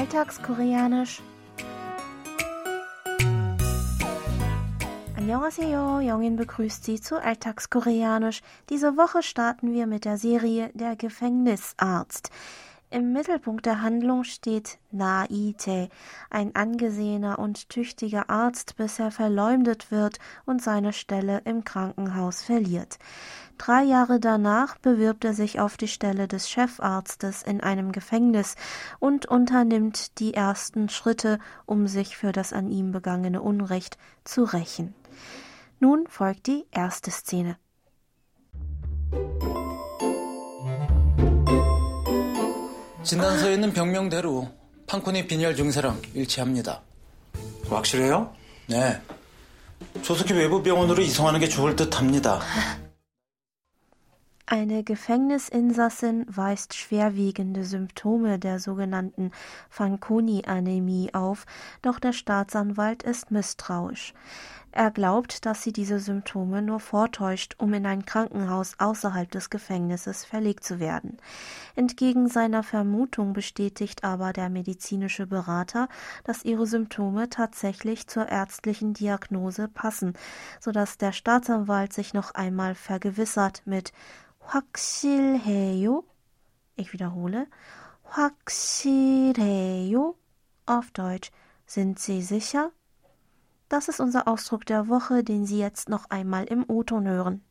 Alltagskoreanisch. Annyeonghaseyo, Jongin begrüßt Sie zu Alltagskoreanisch. Diese Woche starten wir mit der Serie Der Gefängnisarzt. Im Mittelpunkt der Handlung steht Na Ite, ein angesehener und tüchtiger Arzt, bis er verleumdet wird und seine Stelle im Krankenhaus verliert. Drei Jahre danach bewirbt er sich auf die Stelle des Chefarztes in einem Gefängnis und unternimmt die ersten Schritte, um sich für das an ihm begangene Unrecht zu rächen. Nun folgt die erste Szene. 진단서에 있는 병명대로 판코니 빈혈 증세랑 일치합니다. 확실해요? 네. 조속히 외부 병원으로 이송하는 게 좋을 듯합니다. Eine Gefängnisinsassin weist schwerwiegende Symptome der sogenannten Fanconi-Anämie auf, doch der Staatsanwalt ist misstrauisch. Er glaubt, dass sie diese Symptome nur vortäuscht, um in ein Krankenhaus außerhalb des Gefängnisses verlegt zu werden. Entgegen seiner Vermutung bestätigt aber der medizinische Berater, dass ihre Symptome tatsächlich zur ärztlichen Diagnose passen, sodass der Staatsanwalt sich noch einmal vergewissert mit 확실해요? Ich wiederhole. 확실해요? Auf Deutsch. Sind Sie sicher? Das ist unser Ausdruck der Woche, den Sie jetzt noch einmal im O-Ton hören.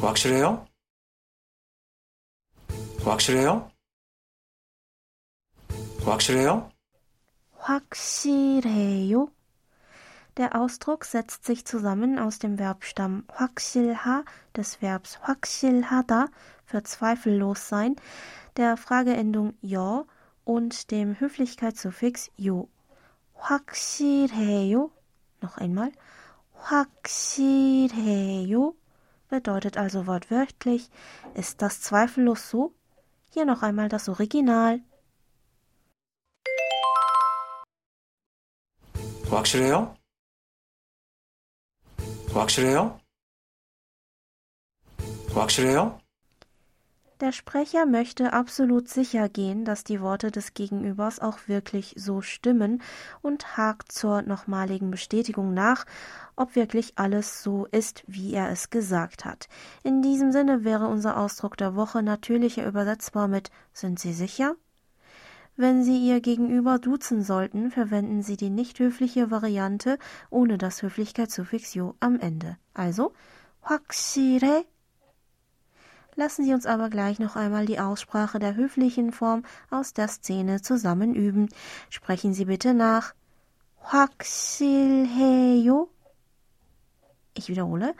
확실해요? 확실해요? 확실해요? 확실해요? Der Ausdruck setzt sich zusammen aus dem Verbstamm 확실하 des Verbs 확실하다 für zweifellos sein, der Frageendung ja und dem Höflichkeitssuffix 요. 확실해요? Noch einmal. 확실해요? bedeutet also wortwörtlich, ist das zweifellos so? Hier noch einmal das Original. 확실해요? 확실해요? 확실해요? Der Sprecher möchte absolut sicher gehen, dass die Worte des Gegenübers auch wirklich so stimmen und hakt zur nochmaligen Bestätigung nach, ob wirklich alles so ist, wie er es gesagt hat. In diesem Sinne wäre unser Ausdruck der Woche natürlicher übersetzbar mit Sind Sie sicher? Wenn Sie Ihr Gegenüber duzen sollten, verwenden Sie die nicht höfliche Variante ohne das Höflichkeitssuffix yo am Ende. Also 확실해 Lassen Sie uns aber gleich noch einmal die Aussprache der höflichen Form aus der Szene zusammen üben. Sprechen Sie bitte nach. 확실해요? Ich wiederhole.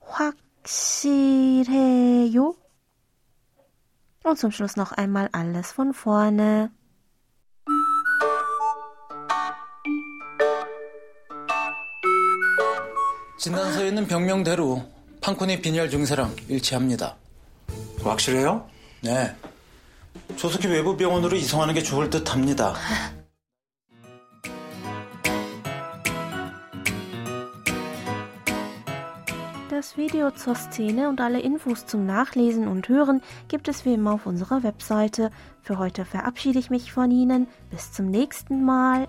확실해요? Und zum Schluss noch einmal alles von vorne. 진단서에 있는 병명대로 판코니 빈혈 증세랑 일치합니다. 확실해요? 네. 조속히 외부 병원으로 이송하는 게 좋을 듯합니다. Das Video zur Szene und alle Infos zum Nachlesen und Hören gibt es wie immer auf unserer Webseite. Für heute verabschiede ich mich von Ihnen. Bis zum nächsten Mal.